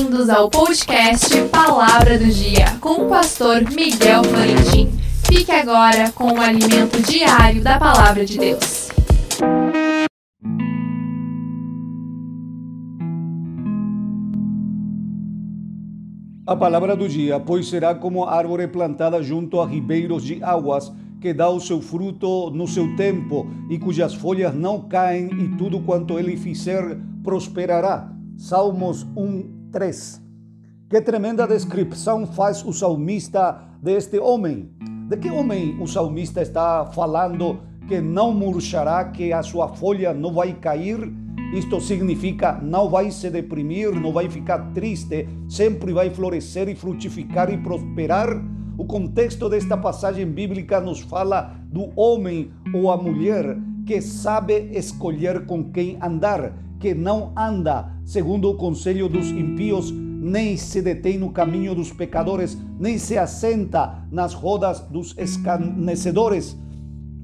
Bem-vindos ao podcast Palavra do Dia com o pastor Miguel Florentin. Fique agora com o alimento diário da Palavra de Deus. A palavra do dia, pois será como árvore plantada junto a ribeiros de águas, que dá o seu fruto no seu tempo, e cujas folhas não caem, e tudo quanto ele fizer prosperará. Salmos 1, 3. Que tremenda descrição faz o salmista deste homem. De que homem o salmista está falando que não murchará, que a sua folha não vai cair? Isto significa não vai se deprimir, não vai ficar triste, sempre vai florescer e frutificar e prosperar. O contexto desta passagem bíblica nos fala do homem ou a mulher que sabe escolher com quem andar, que não anda segundo o conselho dos impíos, nem se detém no caminho dos pecadores, nem se assenta nas rodas dos escarnecedores.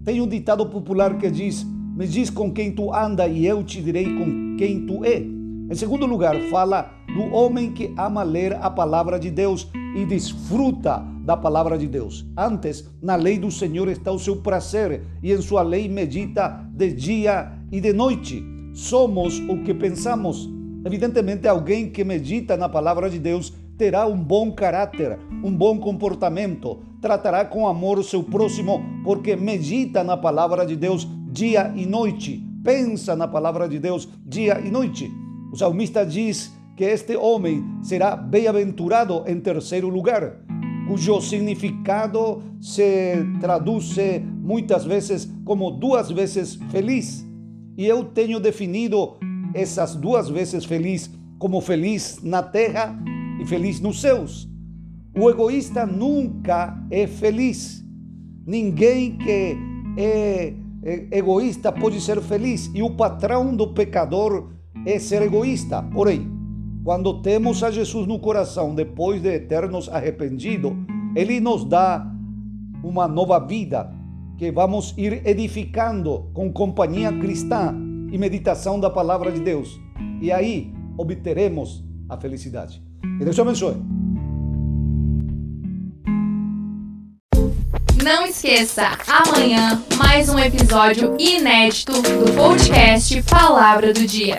Tem um ditado popular que diz: Me diz com quem tu anda e eu te direi com quem tu é. Em segundo lugar, fala do homem que ama ler a palavra de Deus e desfruta da palavra de Deus. Antes, na lei do Senhor está o seu prazer e em sua lei medita de dia e de noite. Somos o que pensamos. Evidentemente, alguém que medita na palavra de Deus terá um bom caráter, um bom comportamento, tratará com amor o seu próximo, porque medita na palavra de Deus dia e noite, pensa na palavra de Deus dia e noite. O salmista diz que este homem será bem-aventurado em terceiro lugar, cujo significado se traduz muitas vezes como duas vezes feliz. E eu tenho definido essas duas vezes feliz como feliz na terra e feliz nos céus. O egoísta nunca é feliz. Ninguém que é egoísta pode ser feliz. E o patrão do pecador é ser egoísta. Porém, quando temos a Jesus no coração, depois de termos arrependido, Ele nos dá uma nova vida que vamos ir edificando com companhia cristã e meditação da palavra de Deus. E aí obteremos a felicidade. Que Deus te abençoe. Não esqueça, amanhã mais um episódio inédito do podcast Palavra do Dia.